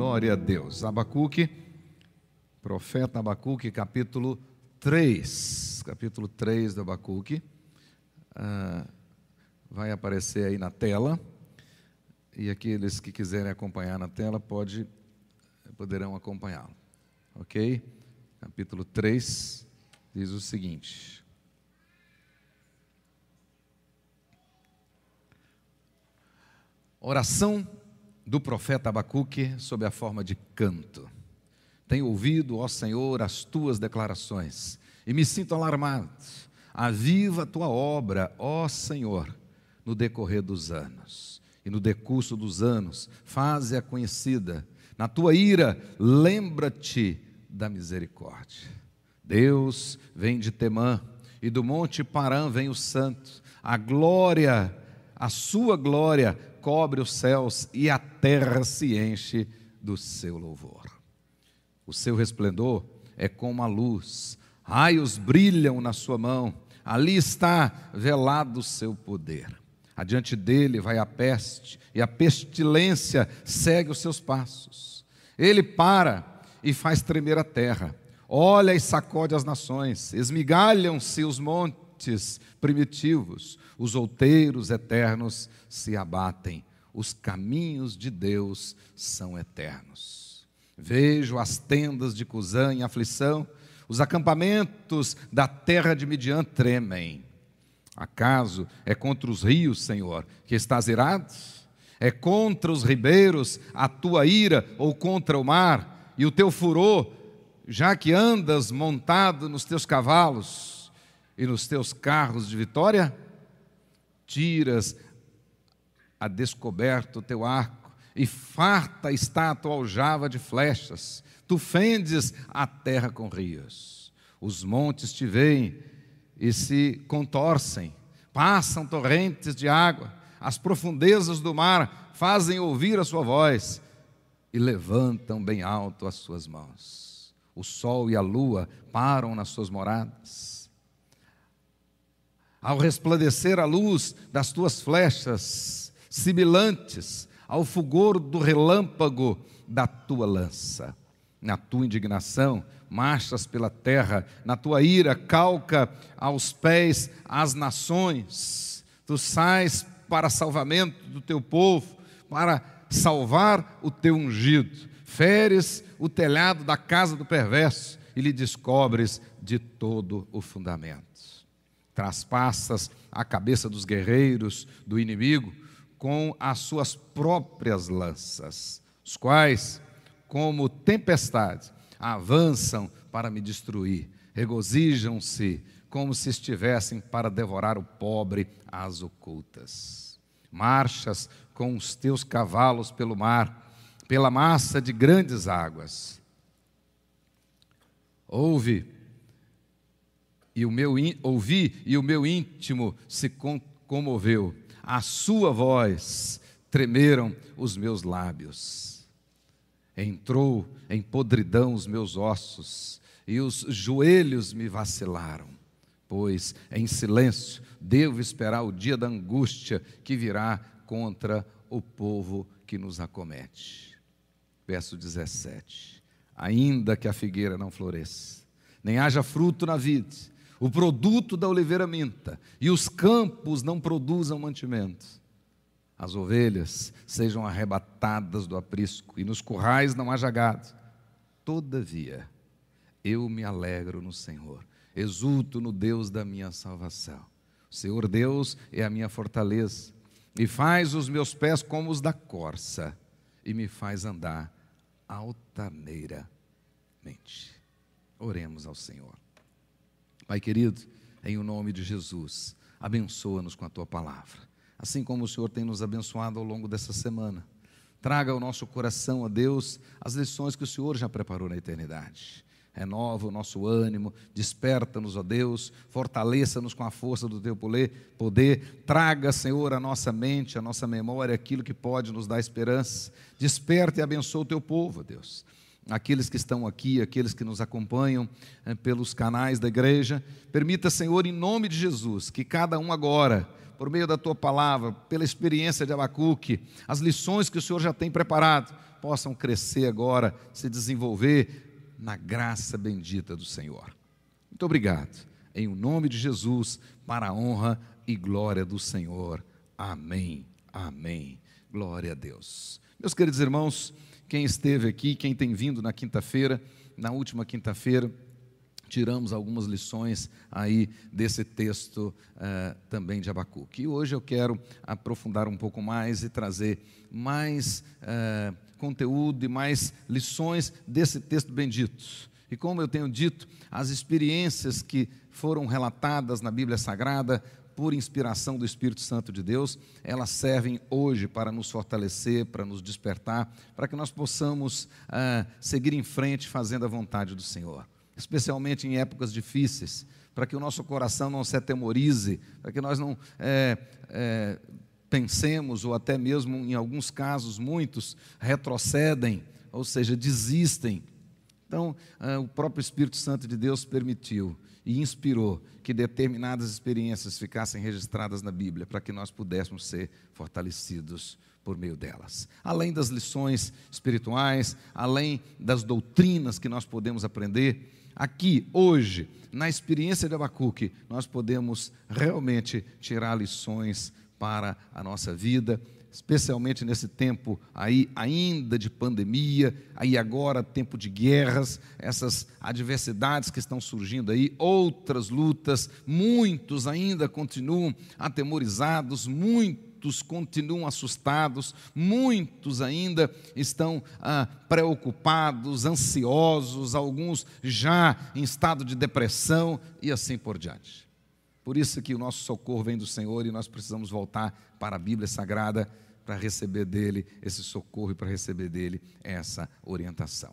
Glória a Deus. Abacuque, profeta Abacuque, capítulo 3. Capítulo 3 do Abacuque. Ah, vai aparecer aí na tela. E aqueles que quiserem acompanhar na tela, pode, poderão acompanhá-lo. Ok? Capítulo 3 diz o seguinte. Oração do profeta Abacuque sob a forma de canto. Tenho ouvido, ó Senhor, as tuas declarações e me sinto alarmado. Aviva a tua obra, ó Senhor, no decorrer dos anos. E no decurso dos anos, faze-a conhecida. Na tua ira, lembra-te da misericórdia. Deus vem de Temã, e do monte Parã vem o santo. A glória, a sua glória cobre os céus e a terra se enche do seu louvor. O seu resplendor é como a luz, raios brilham na sua mão, ali está velado o seu poder. Adiante dele vai a peste, e a pestilência segue os seus passos. Ele para e faz tremer a terra, olha e sacode as nações, esmigalham-se os montes primitivos, os outeiros eternos se abatem. Os caminhos de Deus são eternos. Vejo as tendas de Cusã em aflição, os acampamentos da terra de Midian tremem. Acaso é contra os rios, Senhor, que estás irado? É contra os ribeiros a tua ira ou contra o mar e o teu furor, já que andas montado nos teus cavalos e nos teus carros de vitória? tiras a descoberto o teu arco, e farta está a tua aljava de flechas, tu fendes a terra com rios. Os montes te veem e se contorcem, passam torrentes de água, as profundezas do mar fazem ouvir a sua voz e levantam bem alto as suas mãos. O sol e a lua param nas suas moradas ao resplandecer a luz das tuas flechas, sibilantes, ao fulgor do relâmpago da tua lança. Na tua indignação, marchas pela terra, na tua ira, calca aos pés as nações. Tu sais para salvamento do teu povo, para salvar o teu ungido. Feres o telhado da casa do perverso e lhe descobres de todo o fundamento traspassas a cabeça dos guerreiros do inimigo com as suas próprias lanças, os quais, como tempestade, avançam para me destruir, regozijam-se como se estivessem para devorar o pobre às ocultas. Marchas com os teus cavalos pelo mar, pela massa de grandes águas. Ouve, e o meu ouvi e o meu íntimo se comoveu. A sua voz tremeram os meus lábios. Entrou em podridão os meus ossos e os joelhos me vacilaram. Pois em silêncio devo esperar o dia da angústia que virá contra o povo que nos acomete. Verso 17: Ainda que a figueira não floresça, nem haja fruto na vide, o produto da oliveira minta, e os campos não produzam mantimento. As ovelhas sejam arrebatadas do aprisco, e nos currais não haja gado. Todavia, eu me alegro no Senhor, exulto no Deus da minha salvação. O Senhor Deus é a minha fortaleza, e faz os meus pés como os da corça, e me faz andar altaneiramente. Oremos ao Senhor. Pai querido, em o nome de Jesus, abençoa-nos com a tua palavra, assim como o Senhor tem nos abençoado ao longo dessa semana. Traga ao nosso coração, a Deus, as lições que o Senhor já preparou na eternidade. Renova o nosso ânimo, desperta-nos, ó Deus, fortaleça-nos com a força do teu poder. Traga, Senhor, a nossa mente, a nossa memória, aquilo que pode nos dar esperança. Desperta e abençoa o teu povo, Deus aqueles que estão aqui, aqueles que nos acompanham é, pelos canais da igreja. Permita, Senhor, em nome de Jesus, que cada um agora, por meio da tua palavra, pela experiência de Abacuque, as lições que o Senhor já tem preparado, possam crescer agora, se desenvolver na graça bendita do Senhor. Muito obrigado. Em o nome de Jesus, para a honra e glória do Senhor. Amém. Amém. Glória a Deus. Meus queridos irmãos, quem esteve aqui, quem tem vindo na quinta-feira, na última quinta-feira, tiramos algumas lições aí desse texto uh, também de Abacuque. E hoje eu quero aprofundar um pouco mais e trazer mais uh, conteúdo e mais lições desse texto bendito. E como eu tenho dito, as experiências que foram relatadas na Bíblia Sagrada por inspiração do Espírito Santo de Deus, elas servem hoje para nos fortalecer, para nos despertar, para que nós possamos uh, seguir em frente fazendo a vontade do Senhor especialmente em épocas difíceis, para que o nosso coração não se atemorize, para que nós não é, é, pensemos, ou até mesmo em alguns casos, muitos retrocedem, ou seja, desistem. Então, é, o próprio Espírito Santo de Deus permitiu e inspirou que determinadas experiências ficassem registradas na Bíblia, para que nós pudéssemos ser fortalecidos por meio delas. Além das lições espirituais, além das doutrinas que nós podemos aprender, aqui, hoje, na experiência de Abacuque, nós podemos realmente tirar lições para a nossa vida, especialmente nesse tempo aí ainda de pandemia, aí agora tempo de guerras, essas adversidades que estão surgindo aí, outras lutas, muitos ainda continuam atemorizados, muitos continuam assustados, muitos ainda estão ah, preocupados, ansiosos, alguns já em estado de depressão e assim por diante. Por isso que o nosso socorro vem do Senhor e nós precisamos voltar para a Bíblia Sagrada para receber dele esse socorro e para receber dele essa orientação.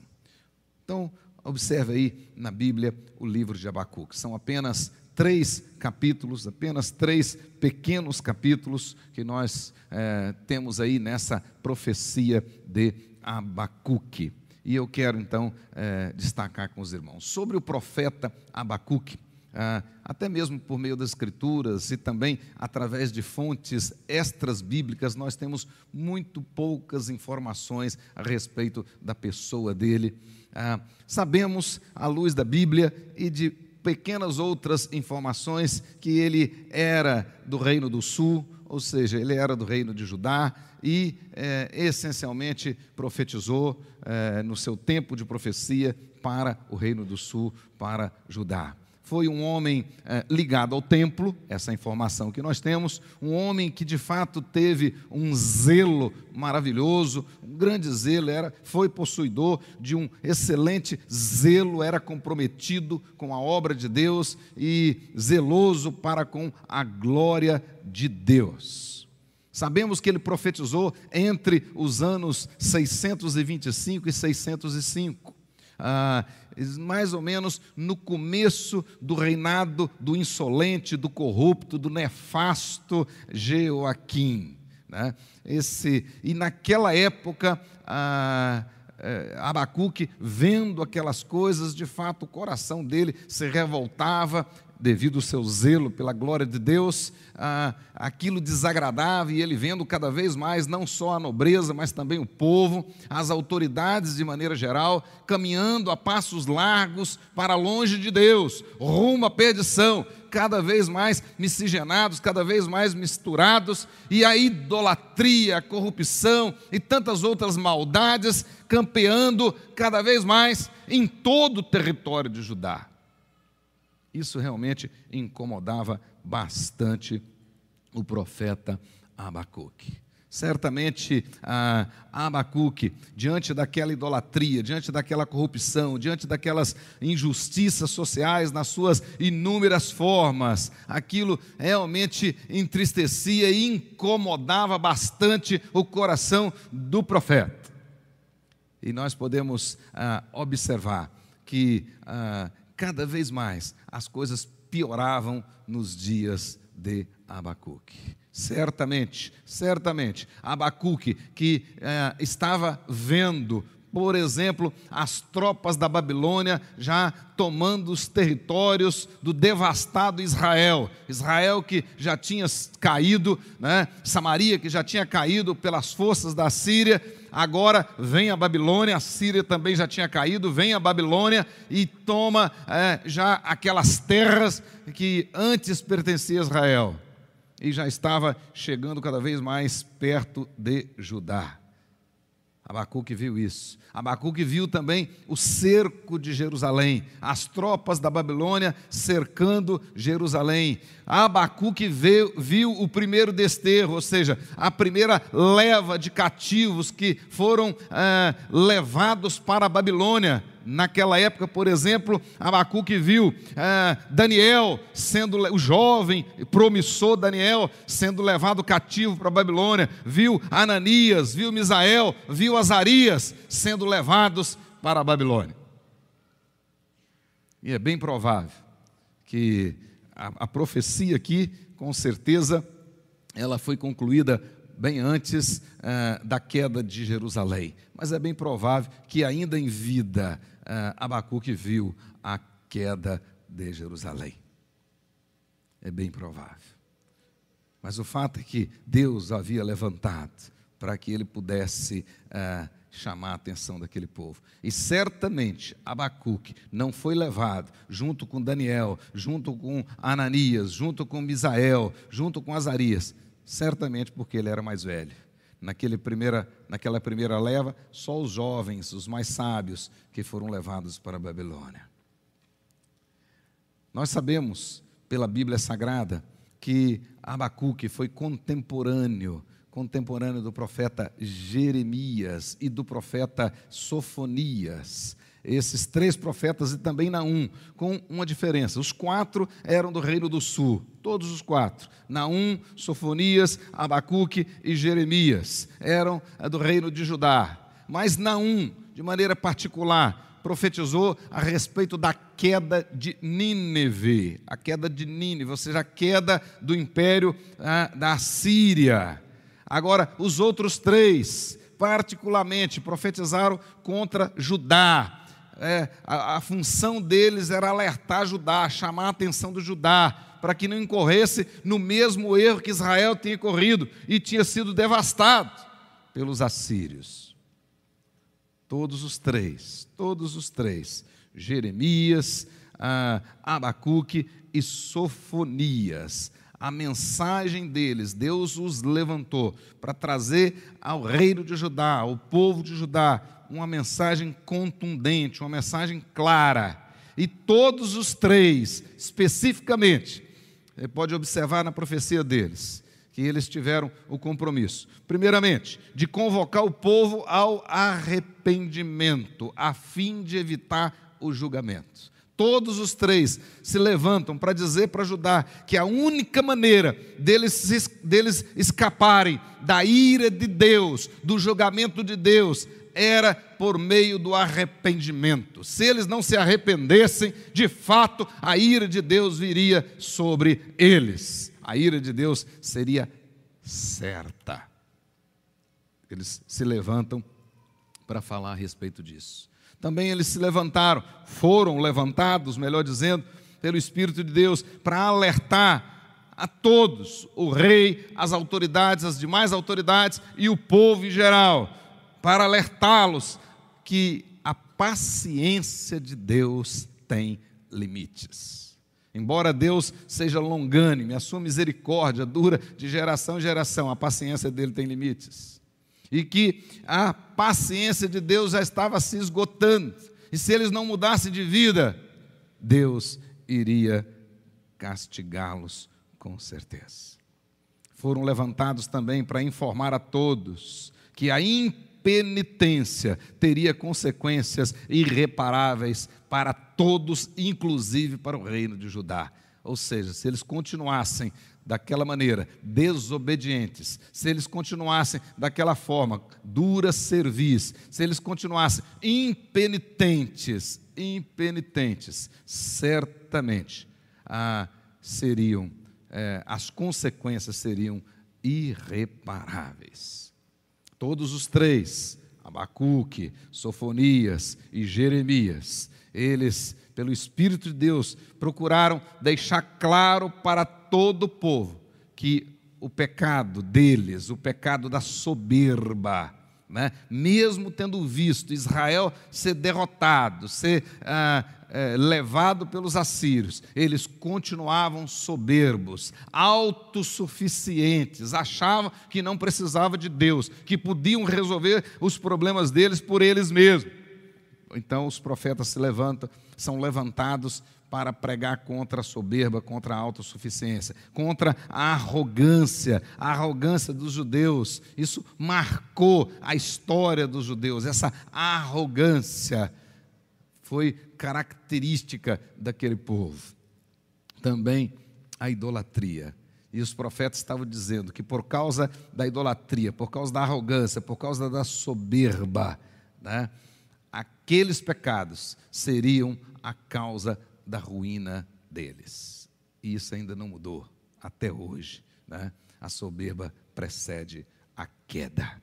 Então, observe aí na Bíblia o livro de Abacuque. São apenas três capítulos, apenas três pequenos capítulos que nós é, temos aí nessa profecia de Abacuque. E eu quero então é, destacar com os irmãos sobre o profeta Abacuque. Ah, até mesmo por meio das Escrituras e também através de fontes extras bíblicas, nós temos muito poucas informações a respeito da pessoa dele. Ah, sabemos, à luz da Bíblia e de pequenas outras informações que ele era do Reino do Sul, ou seja, ele era do Reino de Judá e é, essencialmente profetizou é, no seu tempo de profecia para o Reino do Sul, para Judá foi um homem é, ligado ao templo, essa informação que nós temos, um homem que de fato teve um zelo maravilhoso, um grande zelo, era, foi possuidor de um excelente zelo, era comprometido com a obra de Deus e zeloso para com a glória de Deus. Sabemos que ele profetizou entre os anos 625 e 605. Ah, mais ou menos no começo do reinado do insolente, do corrupto, do nefasto Jeoaquim. Né? Esse, e naquela época, ah, é, Abacuque, vendo aquelas coisas, de fato o coração dele se revoltava, devido ao seu zelo pela glória de Deus, ah, aquilo desagradava e ele vendo cada vez mais não só a nobreza, mas também o povo, as autoridades de maneira geral, caminhando a passos largos para longe de Deus, rumo à perdição, cada vez mais miscigenados, cada vez mais misturados, e a idolatria, a corrupção e tantas outras maldades campeando cada vez mais em todo o território de Judá. Isso realmente incomodava bastante o profeta Abacuque. Certamente ah, Abacuque, diante daquela idolatria, diante daquela corrupção, diante daquelas injustiças sociais nas suas inúmeras formas, aquilo realmente entristecia e incomodava bastante o coração do profeta. E nós podemos ah, observar que ah, cada vez mais as coisas pioravam nos dias de Abacuque. Certamente, certamente, Abacuque, que eh, estava vendo por exemplo, as tropas da Babilônia já tomando os territórios do devastado Israel. Israel que já tinha caído, né? Samaria que já tinha caído pelas forças da Síria. Agora vem a Babilônia, a Síria também já tinha caído, vem a Babilônia e toma é, já aquelas terras que antes pertenciam a Israel e já estava chegando cada vez mais perto de Judá. Abacuque viu isso. Abacuque viu também o cerco de Jerusalém, as tropas da Babilônia cercando Jerusalém. Abacuque viu, viu o primeiro desterro, ou seja, a primeira leva de cativos que foram é, levados para a Babilônia. Naquela época, por exemplo, Abacuque viu é, Daniel sendo, o jovem promissor Daniel sendo levado cativo para a Babilônia, viu Ananias, viu Misael, viu Azarias sendo levados para a Babilônia. E é bem provável que a, a profecia aqui, com certeza, ela foi concluída bem antes uh, da queda de Jerusalém. Mas é bem provável que, ainda em vida, Abacuque viu a queda de Jerusalém. É bem provável. Mas o fato é que Deus havia levantado para que ele pudesse uh, chamar a atenção daquele povo. E certamente Abacuque não foi levado junto com Daniel, junto com Ananias, junto com Misael, junto com Azarias, certamente porque ele era mais velho. Naquele primeira, naquela primeira leva, só os jovens, os mais sábios, que foram levados para a Babilônia. Nós sabemos, pela Bíblia Sagrada, que Abacuque foi contemporâneo contemporâneo do profeta Jeremias e do profeta Sofonias. Esses três profetas e também Naum, com uma diferença. Os quatro eram do reino do sul, todos os quatro. Naum, Sofonias, Abacuque e Jeremias eram eh, do reino de Judá. Mas Naum, de maneira particular, profetizou a respeito da queda de Nínive, a queda de Nínive, ou seja, a queda do império ah, da Síria. Agora, os outros três, particularmente, profetizaram contra Judá. É, a, a função deles era alertar Judá, chamar a atenção do Judá, para que não incorresse no mesmo erro que Israel tinha corrido e tinha sido devastado pelos assírios. Todos os três, todos os três, Jeremias, ah, Abacuque e Sofonias, a mensagem deles, Deus os levantou para trazer ao reino de Judá, ao povo de Judá, uma mensagem contundente, uma mensagem clara. E todos os três, especificamente, você pode observar na profecia deles, que eles tiveram o compromisso, primeiramente, de convocar o povo ao arrependimento, a fim de evitar o julgamento. Todos os três se levantam para dizer para Judá que a única maneira deles, deles escaparem da ira de Deus, do julgamento de Deus, era por meio do arrependimento. Se eles não se arrependessem, de fato, a ira de Deus viria sobre eles. A ira de Deus seria certa. Eles se levantam para falar a respeito disso. Também eles se levantaram, foram levantados, melhor dizendo, pelo Espírito de Deus, para alertar a todos, o rei, as autoridades, as demais autoridades e o povo em geral, para alertá-los que a paciência de Deus tem limites. Embora Deus seja longânime, a sua misericórdia dura de geração em geração, a paciência dele tem limites e que a paciência de Deus já estava se esgotando, e se eles não mudassem de vida, Deus iria castigá-los com certeza. Foram levantados também para informar a todos que a impenitência teria consequências irreparáveis para todos, inclusive para o reino de Judá. Ou seja, se eles continuassem daquela maneira, desobedientes, se eles continuassem daquela forma, dura serviço, se eles continuassem impenitentes, impenitentes, certamente ah, seriam, eh, as consequências seriam irreparáveis. Todos os três, Abacuque, Sofonias e Jeremias, eles, pelo Espírito de Deus, procuraram deixar claro para todo o povo que o pecado deles, o pecado da soberba, né? mesmo tendo visto Israel ser derrotado, ser ah, é, levado pelos assírios, eles continuavam soberbos, autossuficientes, achavam que não precisavam de Deus, que podiam resolver os problemas deles por eles mesmos. Então os profetas se levantam, são levantados para pregar contra a soberba, contra a autossuficiência, contra a arrogância, a arrogância dos judeus. Isso marcou a história dos judeus, essa arrogância foi característica daquele povo. Também a idolatria. E os profetas estavam dizendo que por causa da idolatria, por causa da arrogância, por causa da soberba, né, aqueles pecados seriam a causa da ruína deles. E isso ainda não mudou até hoje. Né? A soberba precede a queda.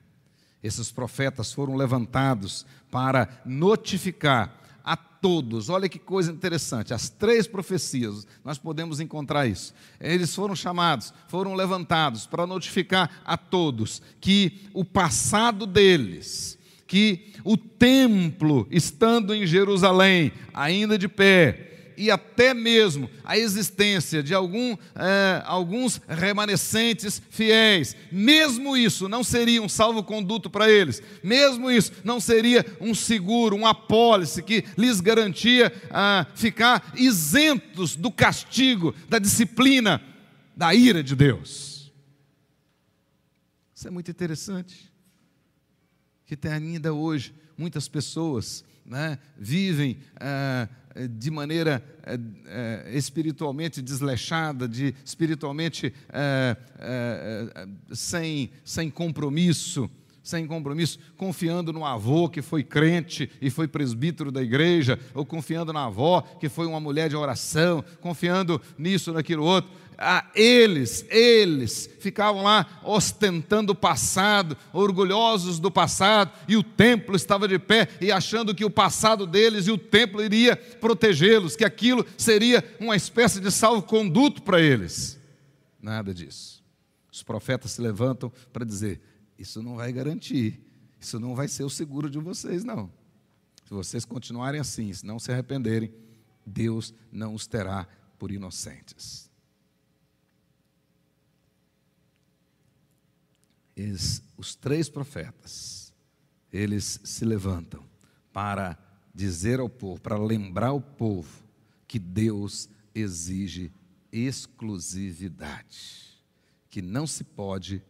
Esses profetas foram levantados para notificar a todos. Olha que coisa interessante, as três profecias, nós podemos encontrar isso. Eles foram chamados, foram levantados para notificar a todos que o passado deles, que o templo estando em Jerusalém, ainda de pé, e até mesmo a existência de algum, é, alguns remanescentes fiéis, mesmo isso não seria um salvo-conduto para eles, mesmo isso não seria um seguro, um apólice que lhes garantia ah, ficar isentos do castigo, da disciplina, da ira de Deus. Isso é muito interessante, que ainda hoje muitas pessoas né, vivem. Ah, de maneira é, espiritualmente desleixada, de espiritualmente é, sem, sem compromisso, sem compromisso, confiando no avô que foi crente e foi presbítero da igreja, ou confiando na avó que foi uma mulher de oração, confiando nisso, naquilo outro ah, eles, eles ficavam lá ostentando o passado, orgulhosos do passado, e o templo estava de pé e achando que o passado deles e o templo iria protegê-los, que aquilo seria uma espécie de salvo-conduto para eles. Nada disso. Os profetas se levantam para dizer: Isso não vai garantir, isso não vai ser o seguro de vocês, não. Se vocês continuarem assim, se não se arrependerem, Deus não os terá por inocentes. Eles, os três profetas, eles se levantam para dizer ao povo, para lembrar ao povo que Deus exige exclusividade, que não se pode,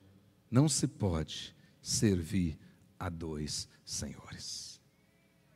não se pode servir a dois senhores.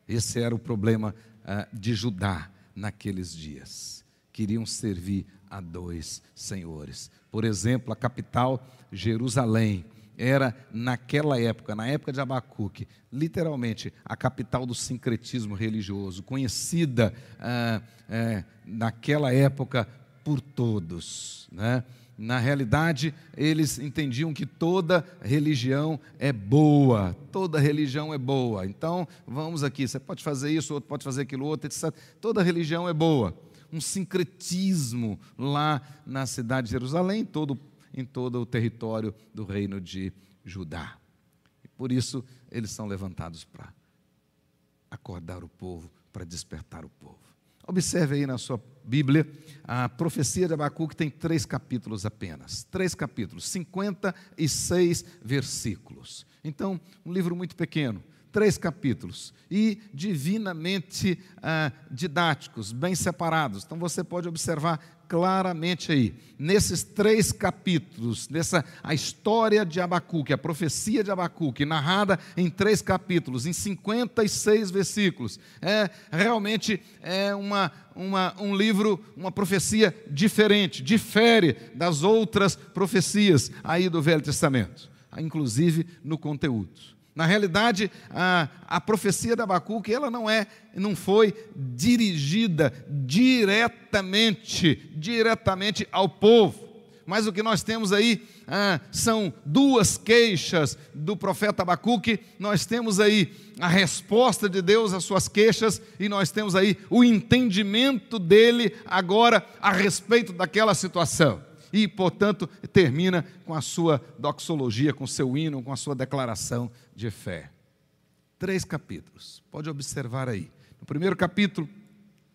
Esse era o problema uh, de Judá naqueles dias. Queriam servir a dois senhores. Por exemplo, a capital, Jerusalém, era, naquela época, na época de Abacuque, literalmente a capital do sincretismo religioso, conhecida ah, é, naquela época por todos. Né? Na realidade, eles entendiam que toda religião é boa, toda religião é boa. Então, vamos aqui, você pode fazer isso, outro pode fazer aquilo outro, etc. Toda religião é boa. Um sincretismo lá na cidade de Jerusalém, todo em todo o território do reino de Judá. E por isso eles são levantados para acordar o povo, para despertar o povo. Observe aí na sua Bíblia, a profecia de Abacuque tem três capítulos apenas. Três capítulos, 56 versículos. Então, um livro muito pequeno três capítulos e divinamente ah, didáticos, bem separados. Então você pode observar claramente aí, nesses três capítulos, nessa a história de Abacuque, a profecia de Abacuque, narrada em três capítulos, em 56 versículos. É realmente é uma, uma, um livro, uma profecia diferente, difere das outras profecias aí do Velho Testamento, inclusive no conteúdo. Na realidade, a, a profecia de Abacuque, ela não é, não foi dirigida diretamente, diretamente ao povo, mas o que nós temos aí ah, são duas queixas do profeta Abacuque, nós temos aí a resposta de Deus às suas queixas e nós temos aí o entendimento dele agora a respeito daquela situação. E, portanto, termina com a sua doxologia, com o seu hino, com a sua declaração de fé. Três capítulos, pode observar aí. No primeiro capítulo,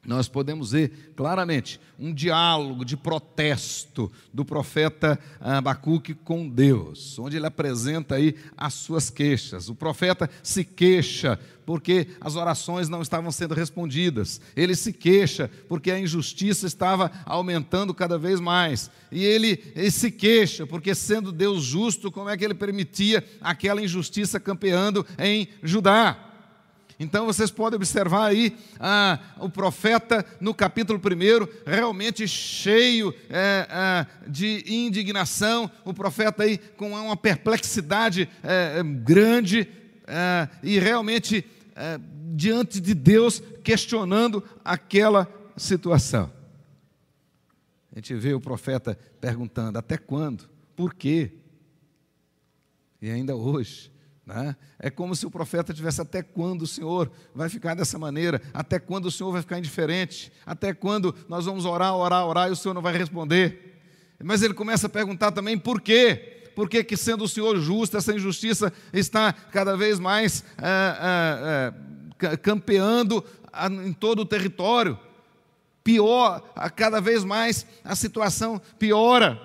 nós podemos ver claramente um diálogo de protesto do profeta Abacuque com Deus, onde ele apresenta aí as suas queixas. O profeta se queixa porque as orações não estavam sendo respondidas. Ele se queixa porque a injustiça estava aumentando cada vez mais. E ele, ele se queixa porque, sendo Deus justo, como é que ele permitia aquela injustiça campeando em Judá? Então vocês podem observar aí ah, o profeta no capítulo 1, realmente cheio é, é, de indignação, o profeta aí com uma perplexidade é, grande é, e realmente é, diante de Deus questionando aquela situação. A gente vê o profeta perguntando: até quando? Por quê? E ainda hoje, né? É como se o profeta tivesse até quando o Senhor vai ficar dessa maneira, até quando o Senhor vai ficar indiferente, até quando nós vamos orar, orar, orar e o Senhor não vai responder. Mas ele começa a perguntar também por quê? Por que, que sendo o Senhor justo, essa injustiça está cada vez mais é, é, é, campeando em todo o território? Pior, cada vez mais a situação piora.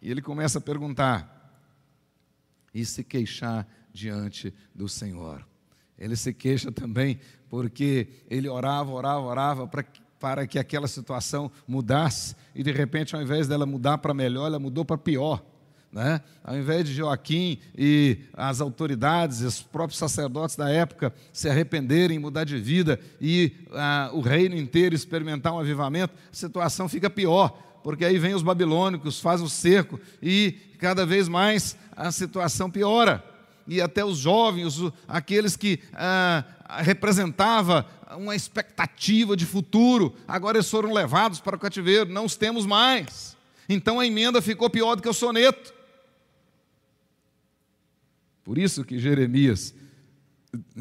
E ele começa a perguntar: e se queixar diante do Senhor. Ele se queixa também porque ele orava, orava, orava para que, para que aquela situação mudasse e de repente, ao invés dela mudar para melhor, ela mudou para pior. Né? Ao invés de Joaquim e as autoridades, os próprios sacerdotes da época se arrependerem, mudar de vida e ah, o reino inteiro experimentar um avivamento, a situação fica pior porque aí vem os babilônicos, faz o cerco e cada vez mais a situação piora. E até os jovens, aqueles que ah, representava uma expectativa de futuro, agora eles foram levados para o cativeiro, não os temos mais. Então a emenda ficou pior do que o soneto. Por isso que Jeremias,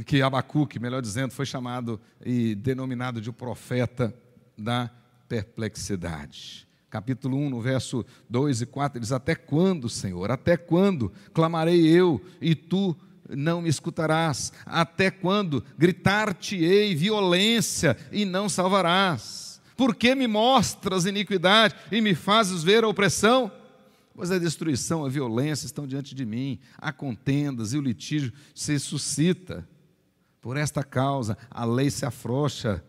que Abacuque, melhor dizendo, foi chamado e denominado de o profeta da perplexidade capítulo 1, no verso 2 e 4, diz: Até quando, Senhor? Até quando clamarei eu e tu não me escutarás? Até quando gritar-te-ei violência e não salvarás? Por que me mostras iniquidade e me fazes ver a opressão? Pois a destruição, a violência estão diante de mim, há contendas e o litígio se suscita. Por esta causa, a lei se afrouxa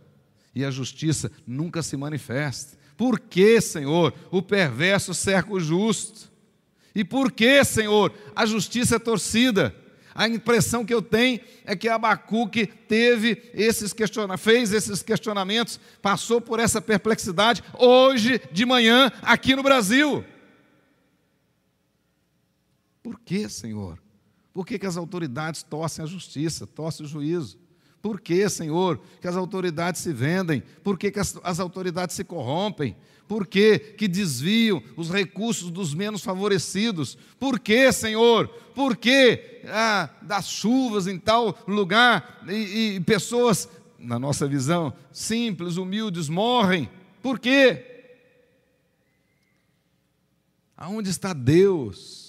e a justiça nunca se manifesta. Por que, Senhor, o perverso cerca o justo? E por que, Senhor, a justiça é torcida? A impressão que eu tenho é que Abacuque teve esses questionamentos, fez esses questionamentos, passou por essa perplexidade hoje de manhã aqui no Brasil. Por que, Senhor? Por que, que as autoridades torcem a justiça, torcem o juízo? Por que, Senhor, que as autoridades se vendem? Por que, que as, as, autoridades se corrompem? Por que, que desviam os recursos dos menos favorecidos? Por que, Senhor? Por que ah, das chuvas em tal lugar e, e pessoas, na nossa visão, simples, humildes, morrem? Por quê? Aonde está Deus?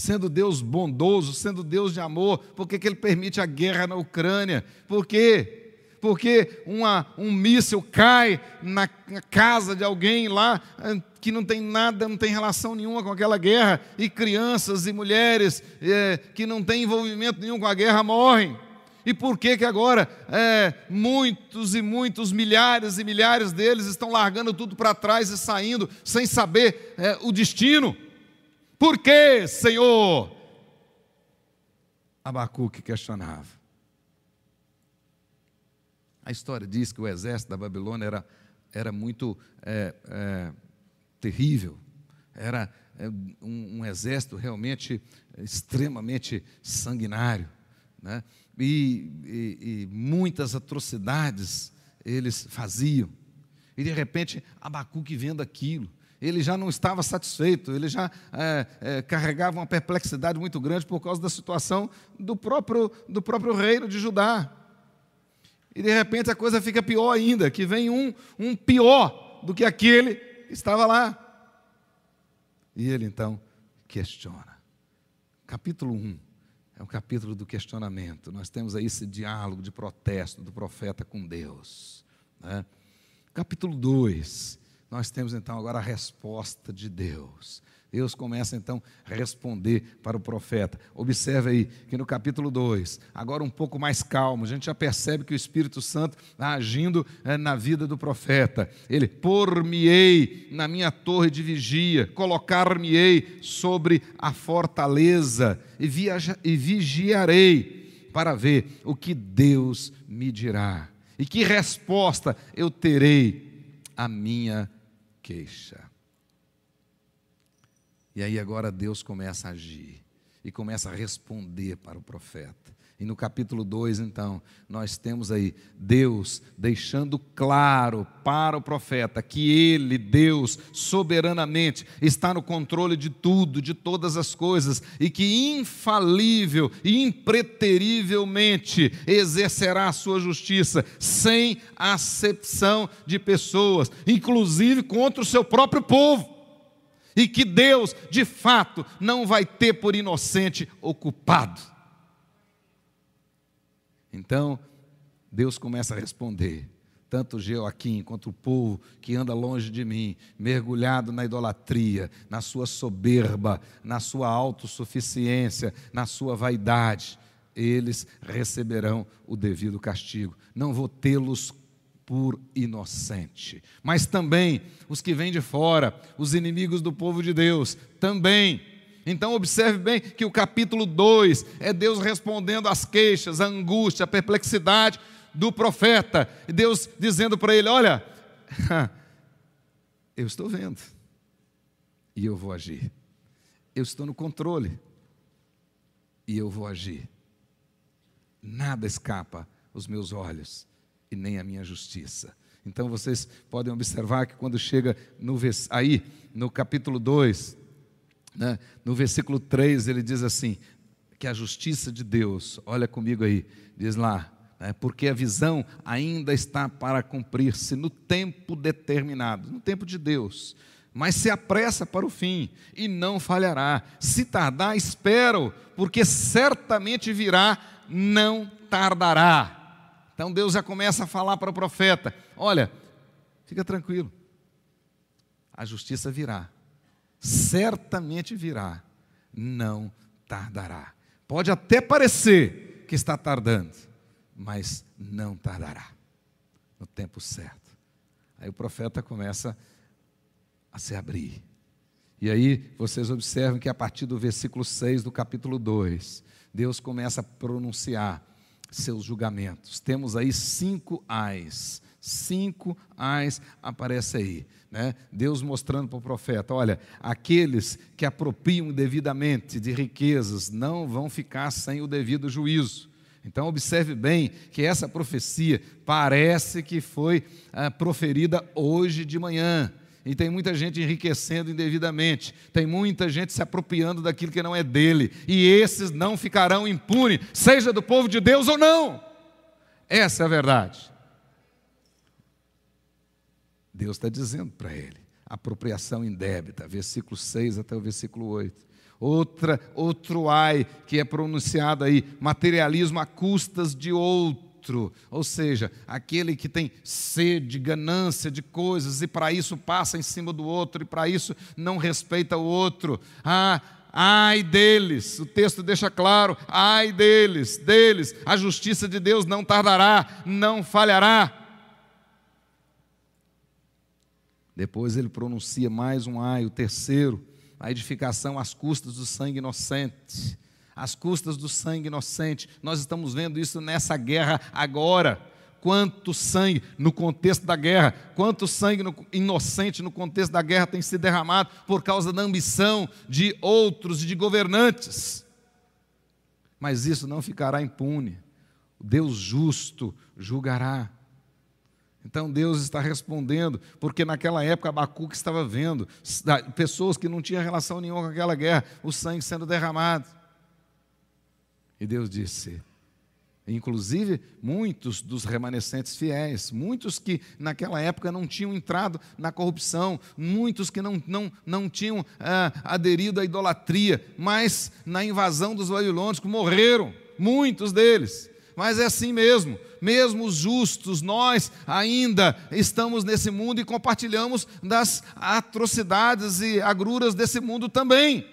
Sendo Deus bondoso, sendo Deus de amor, por que, que Ele permite a guerra na Ucrânia? Por quê? Porque uma, um míssil cai na, casa de alguém lá eh, que não tem nada, não tem relação nenhuma com aquela guerra, e crianças e mulheres é, que não têm envolvimento nenhum com a guerra morrem. E por que que agora é, muitos e muitos, milhares e milhares deles estão largando tudo para trás e saindo sem saber é, o destino? Por que, Senhor? Abacuque questionava. A história diz que o exército da Babilônia era, era muito é, é, terrível, era é, um, um, exército realmente extremamente sanguinário, né? e, e, e muitas atrocidades eles faziam. E de repente, Abacuque vendo aquilo, ele já não estava satisfeito, ele já é, é, carregava uma perplexidade muito grande por causa da situação do próprio, do próprio reino de Judá. E de repente a coisa fica pior ainda, que vem um, um pior do que aquele que estava lá. E ele então questiona. Capítulo 1 é o capítulo do questionamento. Nós temos aí esse diálogo de protesto do profeta com Deus. Né? Capítulo 2 nós temos então agora a resposta de Deus. Deus começa então a responder para o profeta. Observe aí que no capítulo 2, agora um pouco mais calmo, a gente já percebe que o Espírito Santo está agindo é, na vida do profeta. Ele, por-me-ei na minha torre de vigia, colocar-me-ei sobre a fortaleza e, viaja, e vigiarei para ver o que Deus me dirá e que resposta eu terei à minha queixa. E aí agora Deus começa a agir e começa a responder para o profeta. E no capítulo 2, então, nós temos aí Deus deixando claro para o profeta que ele, Deus, soberanamente está no controle de tudo, de todas as coisas, e que infalível e impreterivelmente exercerá a sua justiça sem acepção de pessoas, inclusive contra o seu próprio povo. E que Deus, de fato, não vai ter por inocente ocupado. Então, Deus começa a responder, tanto Joaquim quanto o povo que anda longe de mim, mergulhado na idolatria, na sua soberba, na sua autossuficiência, na sua vaidade, eles receberão o devido castigo. Não vou tê-los por inocente. Mas também os que vêm de fora, os inimigos do povo de Deus, também então, observe bem que o capítulo 2 é Deus respondendo às queixas, à angústia, à perplexidade do profeta. Deus dizendo para ele: Olha, eu estou vendo e eu vou agir. Eu estou no controle e eu vou agir. Nada escapa aos meus olhos e nem a minha justiça. Então vocês podem observar que quando chega no, aí, no capítulo 2, né? No versículo 3 ele diz assim: que a justiça de Deus, olha comigo aí, diz lá, né? porque a visão ainda está para cumprir-se no tempo determinado, no tempo de Deus. Mas se apressa para o fim e não falhará. Se tardar, espero, porque certamente virá, não tardará. Então Deus já começa a falar para o profeta: olha, fica tranquilo, a justiça virá certamente virá, não tardará. Pode até parecer que está tardando, mas não tardará, no tempo certo. Aí o profeta começa a se abrir. E aí vocês observam que a partir do versículo 6 do capítulo 2, Deus começa a pronunciar seus julgamentos. Temos aí cinco ais. Cinco ais aparece aí. Né? Deus mostrando para o profeta: olha, aqueles que apropriam devidamente de riquezas não vão ficar sem o devido juízo. Então, observe bem que essa profecia parece que foi ah, proferida hoje de manhã. E tem muita gente enriquecendo indevidamente, tem muita gente se apropriando daquilo que não é dele, e esses não ficarão impunes, seja do povo de Deus ou não. Essa é a verdade. Deus está dizendo para ele. Apropriação indébita, versículo 6 até o versículo 8. Outra, outro ai que é pronunciado aí, materialismo a custas de outro. Ou seja, aquele que tem sede, ganância de coisas e para isso passa em cima do outro e para isso não respeita o outro. Ah, ai deles, o texto deixa claro, ai deles, deles, a justiça de Deus não tardará, não falhará. Depois ele pronuncia mais um ai, o terceiro, a edificação às custas do sangue inocente. Às custas do sangue inocente. Nós estamos vendo isso nessa guerra agora. Quanto sangue no contexto da guerra, quanto sangue no, inocente no contexto da guerra tem sido derramado por causa da ambição de outros, de governantes. Mas isso não ficará impune. Deus justo julgará. Então Deus está respondendo, porque naquela época Abacuque estava vendo pessoas que não tinham relação nenhuma com aquela guerra, o sangue sendo derramado. E Deus disse: inclusive muitos dos remanescentes fiéis, muitos que naquela época não tinham entrado na corrupção, muitos que não, não, não tinham ah, aderido à idolatria, mas na invasão dos babilônicos morreram, muitos deles. Mas é assim mesmo, mesmo os justos, nós ainda estamos nesse mundo e compartilhamos das atrocidades e agruras desse mundo também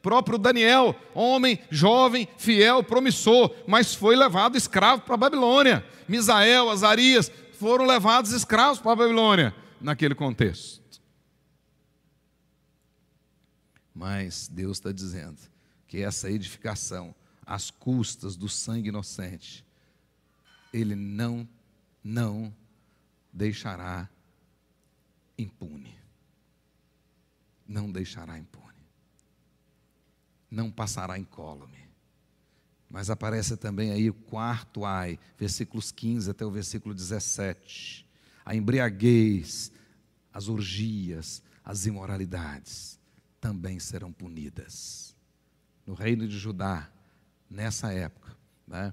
próprio Daniel, homem jovem, fiel, promissor, mas foi levado escravo para a Babilônia. Misael, Azarias foram levados escravos para a Babilônia naquele contexto. Mas Deus está dizendo que essa edificação, às custas do sangue inocente, Ele não, não deixará impune. Não deixará impune não passará incólume. Mas aparece também aí o quarto ai, versículos 15 até o versículo 17. A embriaguez, as orgias, as imoralidades também serão punidas. No reino de Judá, nessa época, né,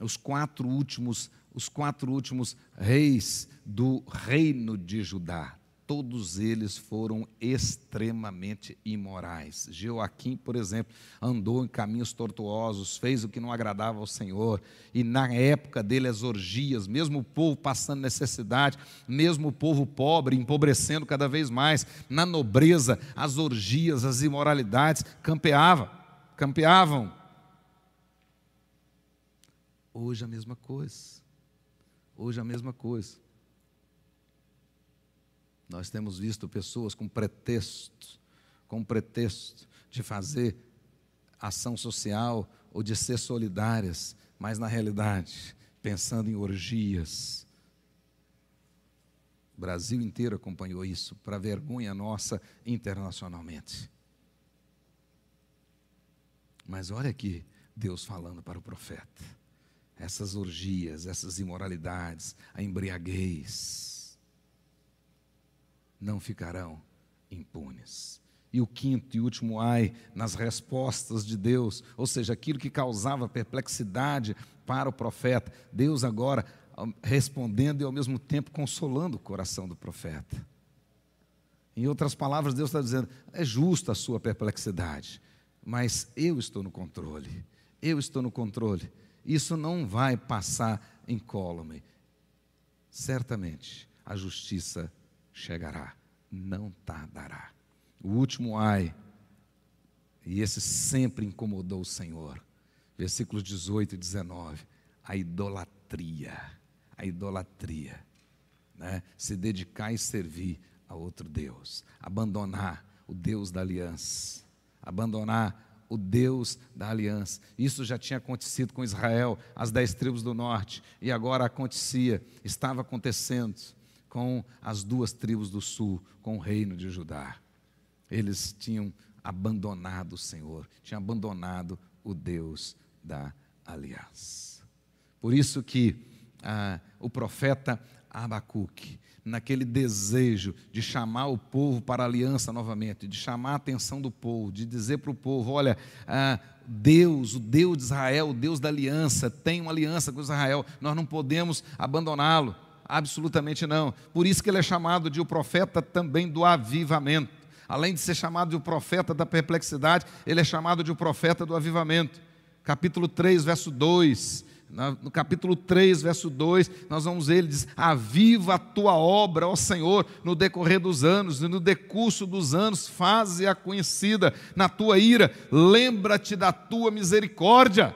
os quatro últimos, os quatro últimos reis do reino de Judá, todos eles foram extremamente imorais. Joaquim, por exemplo, andou em caminhos tortuosos, fez o que não agradava ao Senhor, e na época dele as orgias, mesmo o povo passando necessidade, mesmo o povo pobre, empobrecendo cada vez mais, na nobreza, as orgias, as imoralidades campeavam, campeavam. Hoje a mesma coisa. Hoje a mesma coisa. Nós temos visto pessoas com pretexto, com pretexto de fazer ação social ou de ser solidárias, mas na realidade, pensando em orgias. O Brasil inteiro acompanhou isso, para vergonha nossa internacionalmente. Mas olha aqui, Deus falando para o profeta: essas orgias, essas imoralidades, a embriaguez, não ficarão impunes. E o quinto e último ai nas respostas de Deus, ou seja, aquilo que causava perplexidade para o profeta, Deus agora respondendo e ao mesmo tempo consolando o coração do profeta. Em outras palavras, Deus está dizendo: é justa a sua perplexidade, mas eu estou no controle, eu estou no controle. Isso não vai passar incólume. Certamente a justiça chegará, não tardará. O último ai, e esse sempre incomodou o Senhor. Versículos 18 e 19. A idolatria. A idolatria. Né? Se dedicar e servir a outro Deus. Abandonar o Deus da aliança. Abandonar o Deus da aliança. Isso já tinha acontecido com Israel, as dez tribos do norte, e agora acontecia, estava acontecendo com as duas tribos do sul, com o reino de Judá. Eles tinham abandonado o Senhor, tinham abandonado o Deus da aliança. Por isso que ah, o profeta Abacuque, naquele desejo de chamar o povo para a aliança novamente, de chamar a atenção do povo, de dizer para o povo: olha, ah, Deus, o Deus de Israel, o Deus da aliança, tem uma aliança com Israel, nós não podemos abandoná-lo. Absolutamente não. Por isso que ele é chamado de o profeta também do avivamento. Além de ser chamado de o profeta da perplexidade, ele é chamado de o profeta do avivamento. Capítulo 3, verso 2. No capítulo 3, verso 2, nós vamos ver, ele diz: Aviva a tua obra, ó Senhor, no decorrer dos anos, e no decurso dos anos, faze-a conhecida na tua ira, lembra-te da tua misericórdia.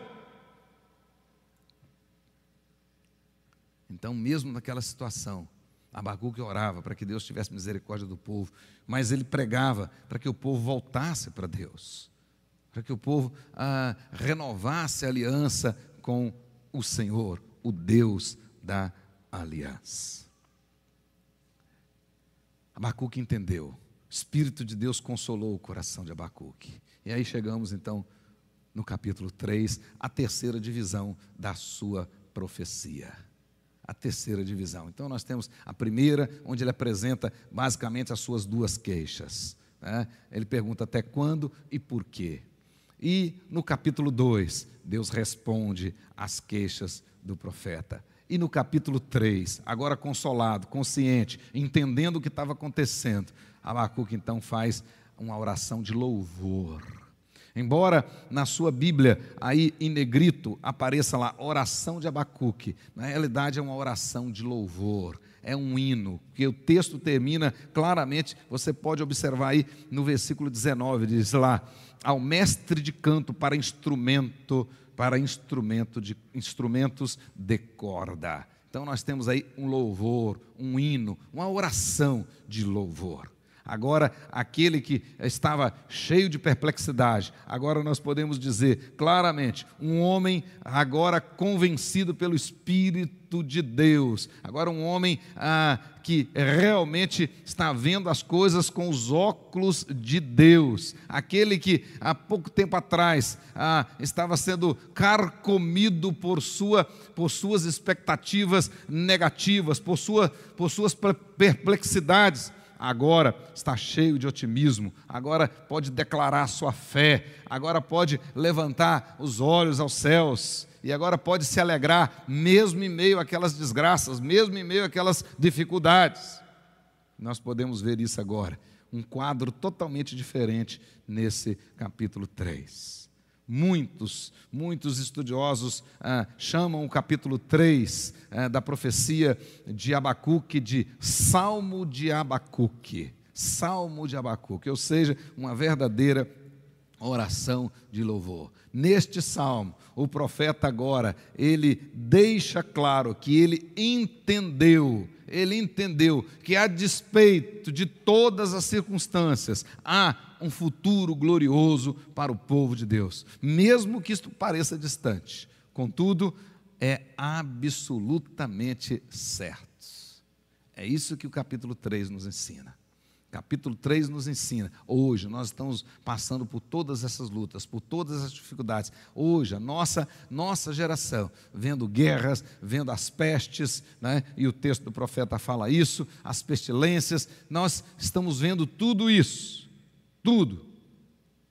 Então, mesmo naquela situação, Abacuque orava para que Deus tivesse misericórdia do povo, mas ele pregava para que o povo voltasse para Deus, para que o povo ah, renovasse a aliança com o Senhor, o Deus da aliança. Abacuque entendeu, o Espírito de Deus consolou o coração de Abacuque. E aí chegamos então no capítulo 3, a terceira divisão da sua profecia a terceira divisão. Então, nós temos a primeira, onde ele apresenta basicamente as suas duas queixas. Né? Ele pergunta até quando e por quê. E no capítulo 2, Deus responde às queixas do profeta. E no capítulo 3, agora consolado, consciente, entendendo o que estava acontecendo, Abacuque então faz uma oração de louvor. Embora na sua Bíblia, aí em negrito, apareça lá oração de Abacuque, na realidade é uma oração de louvor, é um hino, que o texto termina claramente, você pode observar aí no versículo 19, diz lá: ao mestre de canto para instrumento, para instrumento de instrumentos de corda. Então nós temos aí um louvor, um hino, uma oração de louvor. Agora, aquele que estava cheio de perplexidade, agora nós podemos dizer claramente: um homem agora convencido pelo Espírito de Deus, agora um homem ah, que realmente está vendo as coisas com os óculos de Deus, aquele que há pouco tempo atrás ah, estava sendo carcomido por, sua, por suas expectativas negativas, por, sua, por suas perplexidades agora está cheio de otimismo, agora pode declarar sua fé, agora pode levantar os olhos aos céus e agora pode se alegrar, mesmo em meio àquelas desgraças, mesmo em meio àquelas dificuldades. Nós podemos ver isso agora, um quadro totalmente diferente nesse capítulo 3. Muitos, muitos estudiosos ah, chamam o capítulo 3 ah, da profecia de Abacuque de Salmo de Abacuque. Salmo de Abacuque, ou seja, uma verdadeira oração de louvor. Neste salmo, o profeta agora, ele deixa claro que ele entendeu ele entendeu que, a despeito de todas as circunstâncias, há um futuro glorioso para o povo de Deus, mesmo que isto pareça distante. Contudo, é absolutamente certo. É isso que o capítulo 3 nos ensina. Capítulo 3 nos ensina. Hoje nós estamos passando por todas essas lutas, por todas as dificuldades. Hoje, a nossa, nossa geração, vendo guerras, vendo as pestes, né? e o texto do profeta fala isso, as pestilências, nós estamos vendo tudo isso. Tudo.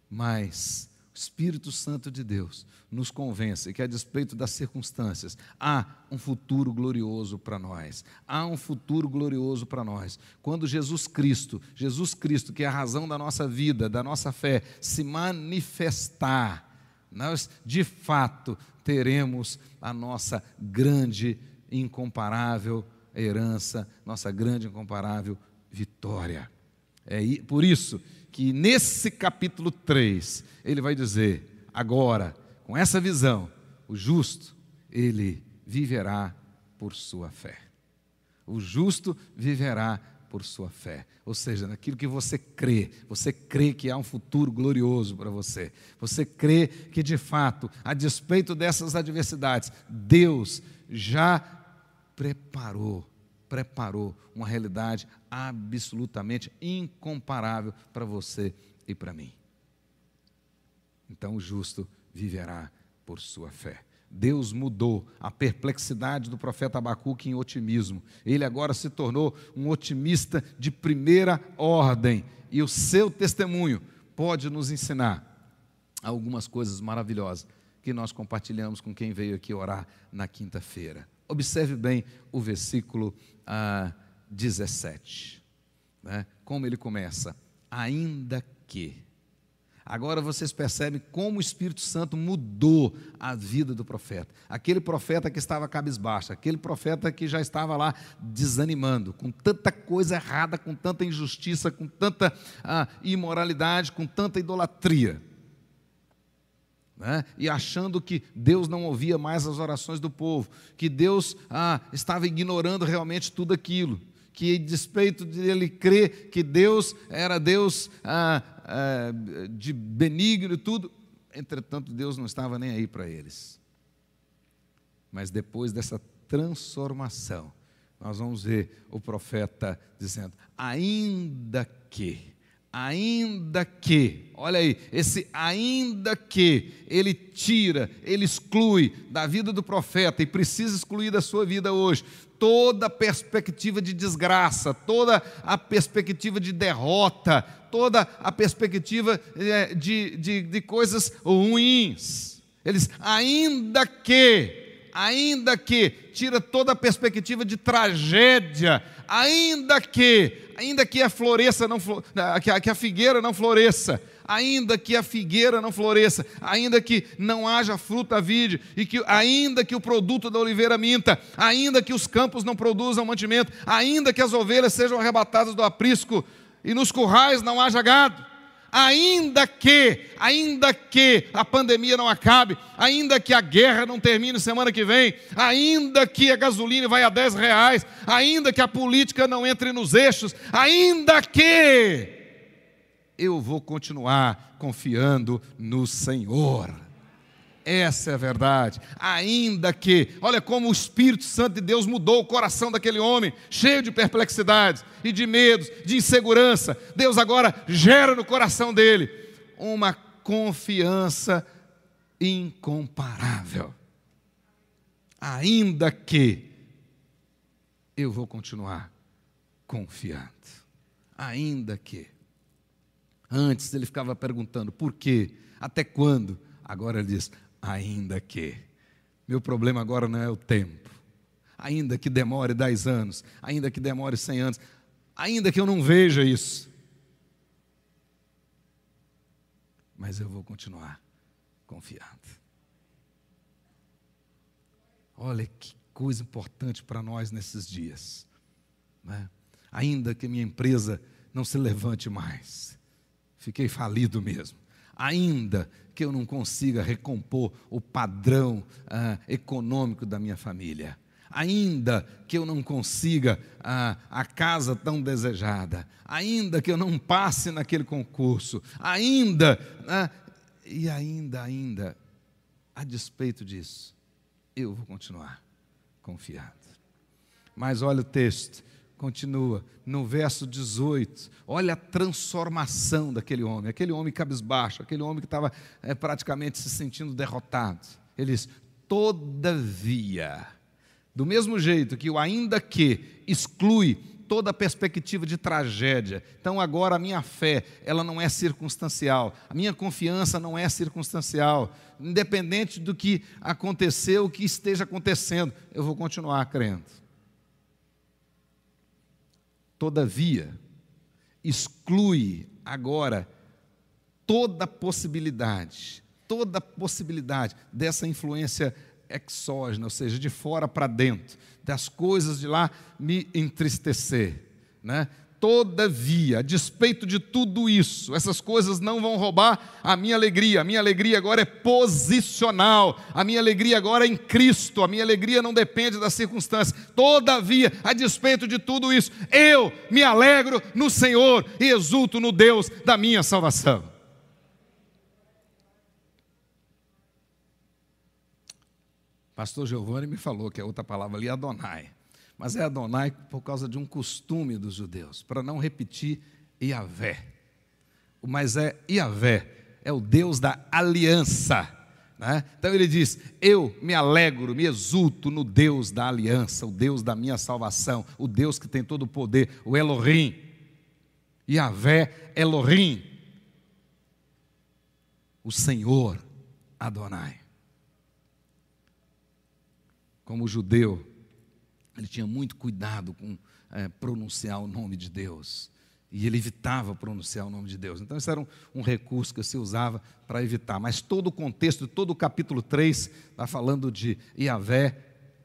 Mas o Espírito Santo de Deus nos convence que, a despeito das circunstâncias, há um futuro glorioso para nós. Há um futuro glorioso para nós. Quando Jesus Cristo, Jesus Cristo, que é a razão da nossa vida, da nossa fé, se manifestar, nós de fato teremos a nossa grande, incomparável herança, nossa grande, incomparável vitória. É por isso que nesse capítulo 3, ele vai dizer: agora, com essa visão, o justo, ele viverá por sua fé. O justo viverá por sua fé, ou seja, naquilo que você crê, você crê que há um futuro glorioso para você, você crê que de fato, a despeito dessas adversidades, Deus já preparou preparou uma realidade absolutamente incomparável para você e para mim. Então o justo viverá por sua fé. Deus mudou a perplexidade do profeta Abacuque em otimismo. Ele agora se tornou um otimista de primeira ordem. E o seu testemunho pode nos ensinar algumas coisas maravilhosas que nós compartilhamos com quem veio aqui orar na quinta-feira. Observe bem o versículo ah, 17. Né? Como ele começa? Ainda que. Agora vocês percebem como o Espírito Santo mudou a vida do profeta. Aquele profeta que estava cabisbaixo, aquele profeta que já estava lá desanimando, com tanta coisa errada, com tanta injustiça, com tanta ah, imoralidade, com tanta idolatria né? e achando que Deus não ouvia mais as orações do povo, que Deus ah, estava ignorando realmente tudo aquilo, que, despeito de ele crer que Deus era Deus ah, ah, de benigno e tudo, entretanto, Deus não estava nem aí para eles. Mas depois dessa transformação, nós vamos ver o profeta dizendo: ainda que, ainda que, olha aí, esse ainda que ele tira, ele exclui da vida do profeta e precisa excluir da sua vida hoje toda a perspectiva de desgraça, toda a perspectiva de derrota, toda a perspectiva é, de, de, de coisas ruins. Eles, ainda que, ainda que, tira toda a perspectiva de tragédia, ainda que, ainda que a floresça não a, que a figueira não floresça, ainda que a figueira não floresça, ainda que não haja fruta vide, e que ainda que o produto da oliveira minta, ainda que os campos não produzam mantimento, ainda que as ovelhas sejam arrebatadas do aprisco e nos currais não haja gado, ainda que, ainda que a pandemia não acabe, ainda que a guerra não termine semana que vem, ainda que a gasolina vai a 10 reais, ainda que a política não entre nos eixos, ainda que eu vou continuar confiando no Senhor. Essa é a verdade. Ainda que, olha como o Espírito Santo de Deus mudou o coração daquele homem, cheio de perplexidades e de medos, de insegurança. Deus agora gera no coração dele uma confiança incomparável. Ainda que eu vou continuar confiando. Ainda que. Antes ele ficava perguntando por quê, até quando. Agora ele diz: ainda que. Meu problema agora não é o tempo. Ainda que demore dez anos, ainda que demore cem anos, ainda que eu não veja isso. Mas eu vou continuar confiando. Olha que coisa importante para nós nesses dias. Né? Ainda que minha empresa não se levante mais, fiquei falido mesmo ainda que eu não consiga recompor o padrão ah, econômico da minha família, ainda que eu não consiga ah, a casa tão desejada, ainda que eu não passe naquele concurso, ainda, ah, e ainda, ainda, a despeito disso, eu vou continuar confiado. Mas olha o texto, Continua, no verso 18, olha a transformação daquele homem, aquele homem cabisbaixo, aquele homem que estava é, praticamente se sentindo derrotado. Ele diz: todavia, do mesmo jeito que o ainda que exclui toda a perspectiva de tragédia. Então agora a minha fé, ela não é circunstancial. A minha confiança não é circunstancial. Independente do que aconteceu, o que esteja acontecendo, eu vou continuar crendo. Todavia, exclui agora toda possibilidade, toda possibilidade dessa influência exógena, ou seja, de fora para dentro, das coisas de lá me entristecer, né? Todavia, a despeito de tudo isso, essas coisas não vão roubar a minha alegria. A minha alegria agora é posicional. A minha alegria agora é em Cristo. A minha alegria não depende das circunstâncias. Todavia, a despeito de tudo isso, eu me alegro no Senhor e exulto no Deus da minha salvação. Pastor Giovanni me falou que a outra palavra ali é Adonai. Mas é Adonai por causa de um costume dos judeus, para não repetir Iavé. Mas é Iavé, é o Deus da aliança. Né? Então ele diz: Eu me alegro, me exulto no Deus da aliança, o Deus da minha salvação, o Deus que tem todo o poder, o Elohim. Iavé Elohim, o Senhor Adonai. Como judeu, ele tinha muito cuidado com é, pronunciar o nome de Deus. E ele evitava pronunciar o nome de Deus. Então, isso era um, um recurso que se usava para evitar. Mas todo o contexto, todo o capítulo 3, está falando de Iavé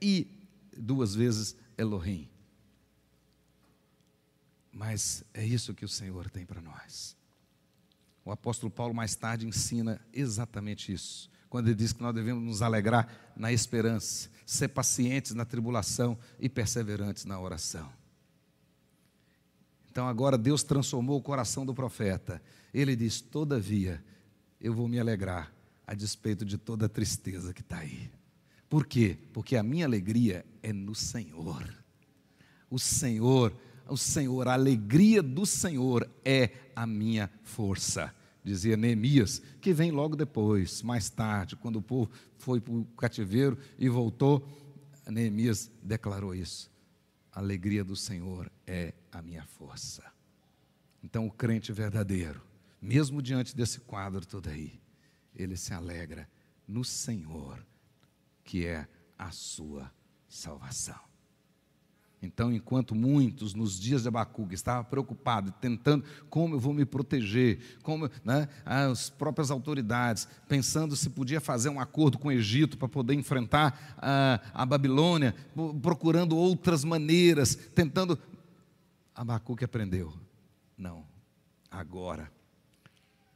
e duas vezes Elohim. Mas é isso que o Senhor tem para nós. O apóstolo Paulo mais tarde ensina exatamente isso quando ele diz que nós devemos nos alegrar na esperança, ser pacientes na tribulação e perseverantes na oração. Então agora Deus transformou o coração do profeta. Ele diz: Todavia, eu vou me alegrar a despeito de toda a tristeza que está aí. Por quê? Porque a minha alegria é no Senhor. O Senhor o Senhor, a alegria do Senhor é a minha força. Dizia Neemias, que vem logo depois, mais tarde, quando o povo foi para o cativeiro e voltou, Neemias declarou isso. A alegria do Senhor é a minha força. Então, o crente verdadeiro, mesmo diante desse quadro todo aí, ele se alegra no Senhor, que é a sua salvação. Então, enquanto muitos nos dias de Abacuque estavam preocupados, tentando como eu vou me proteger, como né, as próprias autoridades, pensando se podia fazer um acordo com o Egito para poder enfrentar a, a Babilônia, procurando outras maneiras, tentando. Abacuque aprendeu. Não, agora,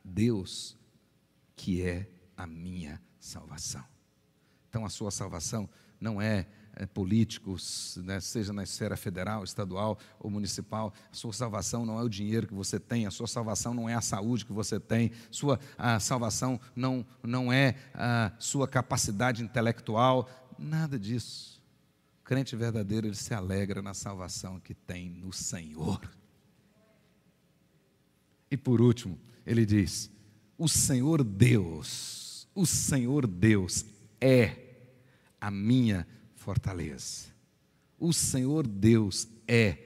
Deus que é a minha salvação. Então, a sua salvação não é, é políticos, né, seja na esfera federal, estadual ou municipal. A sua salvação não é o dinheiro que você tem, a sua salvação não é a saúde que você tem, sua a salvação não, não é a sua capacidade intelectual, nada disso. O crente verdadeiro, ele se alegra na salvação que tem no Senhor. E por último, ele diz: O Senhor Deus, o Senhor Deus é a minha fortaleza. O Senhor Deus é.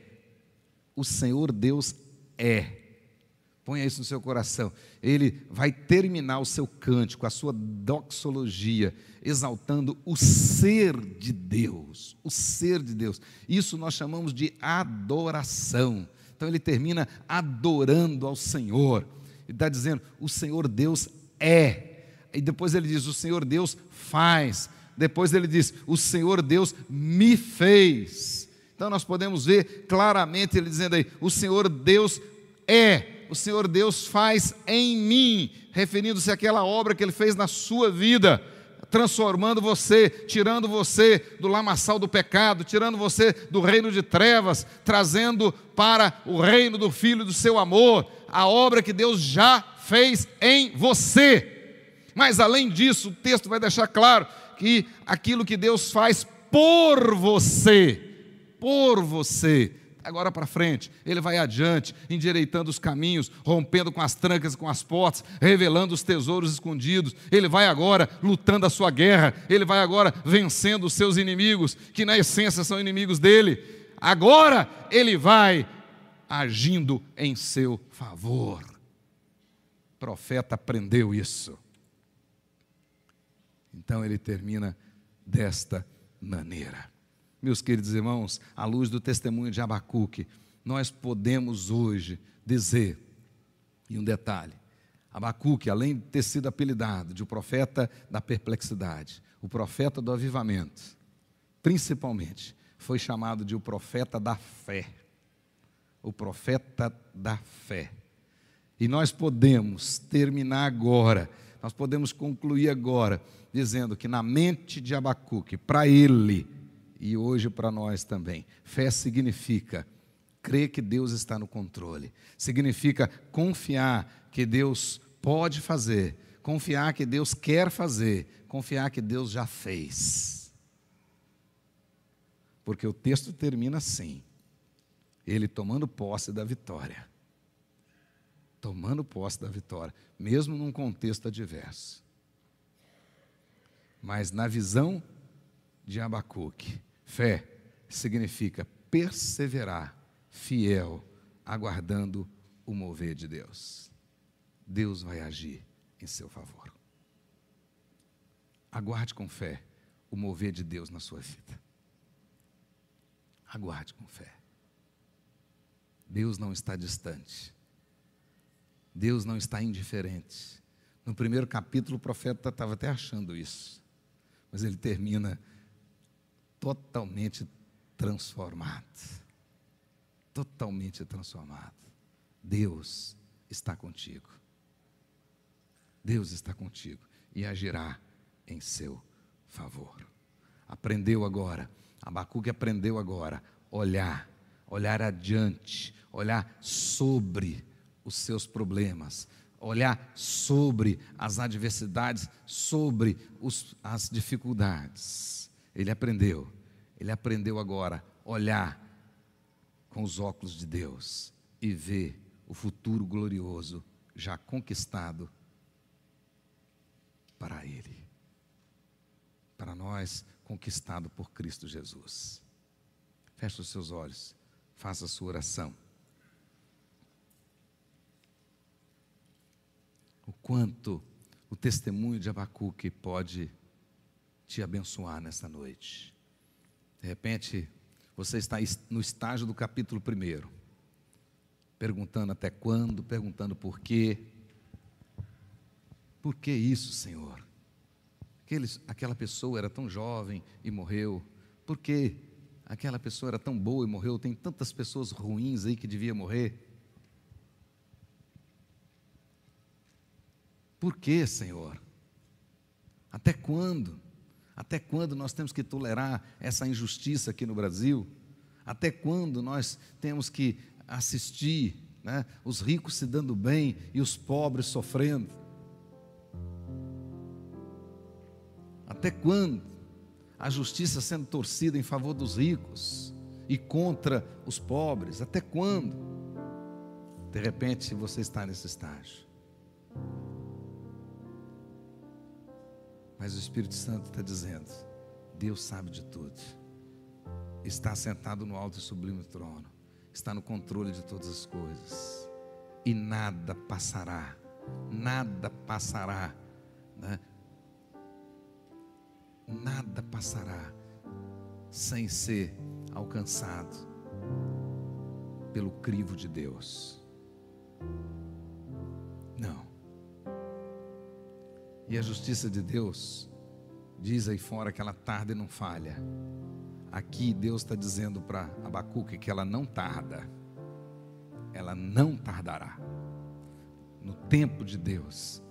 O Senhor Deus é. Ponha isso no seu coração. Ele vai terminar o seu cântico, a sua doxologia, exaltando o ser de Deus. O ser de Deus. Isso nós chamamos de adoração. Então ele termina adorando ao Senhor. Ele está dizendo: o Senhor Deus é. E depois ele diz: o Senhor Deus faz. Depois ele diz: O Senhor Deus me fez. Então nós podemos ver claramente ele dizendo aí: O Senhor Deus é, o Senhor Deus faz em mim, referindo-se àquela obra que ele fez na sua vida transformando você, tirando você do lamaçal do pecado, tirando você do reino de trevas, trazendo para o reino do Filho do seu amor, a obra que Deus já fez em você. Mas além disso, o texto vai deixar claro que aquilo que Deus faz por você, por você, agora para frente, ele vai adiante, endireitando os caminhos, rompendo com as trancas e com as portas, revelando os tesouros escondidos. Ele vai agora lutando a sua guerra, ele vai agora vencendo os seus inimigos, que na essência são inimigos dele. Agora ele vai agindo em seu favor. O profeta aprendeu isso. Então ele termina desta maneira. Meus queridos irmãos, à luz do testemunho de Abacuque, nós podemos hoje dizer, e um detalhe, Abacuque, além de ter sido apelidado de o profeta da perplexidade, o profeta do avivamento, principalmente, foi chamado de o profeta da fé. O profeta da fé. E nós podemos terminar agora, nós podemos concluir agora, dizendo que na mente de Abacuque, para ele e hoje para nós também, fé significa crer que Deus está no controle, significa confiar que Deus pode fazer, confiar que Deus quer fazer, confiar que Deus já fez. Porque o texto termina assim: ele tomando posse da vitória. Tomando posse da vitória, mesmo num contexto adverso. Mas na visão de Abacuque, fé significa perseverar, fiel, aguardando o mover de Deus. Deus vai agir em seu favor. Aguarde com fé o mover de Deus na sua vida. Aguarde com fé. Deus não está distante. Deus não está indiferente. No primeiro capítulo, o profeta estava até achando isso mas ele termina totalmente transformado. Totalmente transformado. Deus está contigo. Deus está contigo e agirá em seu favor. Aprendeu agora, Abacuque aprendeu agora, olhar, olhar adiante, olhar sobre os seus problemas, olhar sobre as adversidades, sobre os, as dificuldades. Ele aprendeu, ele aprendeu agora olhar com os óculos de Deus e vê o futuro glorioso já conquistado para Ele, para nós, conquistado por Cristo Jesus. Feche os seus olhos, faça a sua oração. O quanto o testemunho de Abacuque pode te abençoar nesta noite. De repente, você está no estágio do capítulo primeiro, perguntando até quando, perguntando por quê. Por que isso, Senhor? Aqueles, aquela pessoa era tão jovem e morreu. Por que aquela pessoa era tão boa e morreu? Tem tantas pessoas ruins aí que devia morrer. Por que, Senhor? Até quando? Até quando nós temos que tolerar essa injustiça aqui no Brasil? Até quando nós temos que assistir né, os ricos se dando bem e os pobres sofrendo? Até quando a justiça sendo torcida em favor dos ricos e contra os pobres? Até quando? De repente você está nesse estágio. Mas o Espírito Santo está dizendo: Deus sabe de tudo, está sentado no alto e sublime trono, está no controle de todas as coisas, e nada passará, nada passará, né? nada passará sem ser alcançado pelo crivo de Deus. Não. E a justiça de Deus diz aí fora que ela tarda e não falha. Aqui Deus está dizendo para Abacuque que ela não tarda, ela não tardará. No tempo de Deus,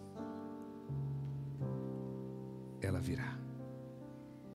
ela virá.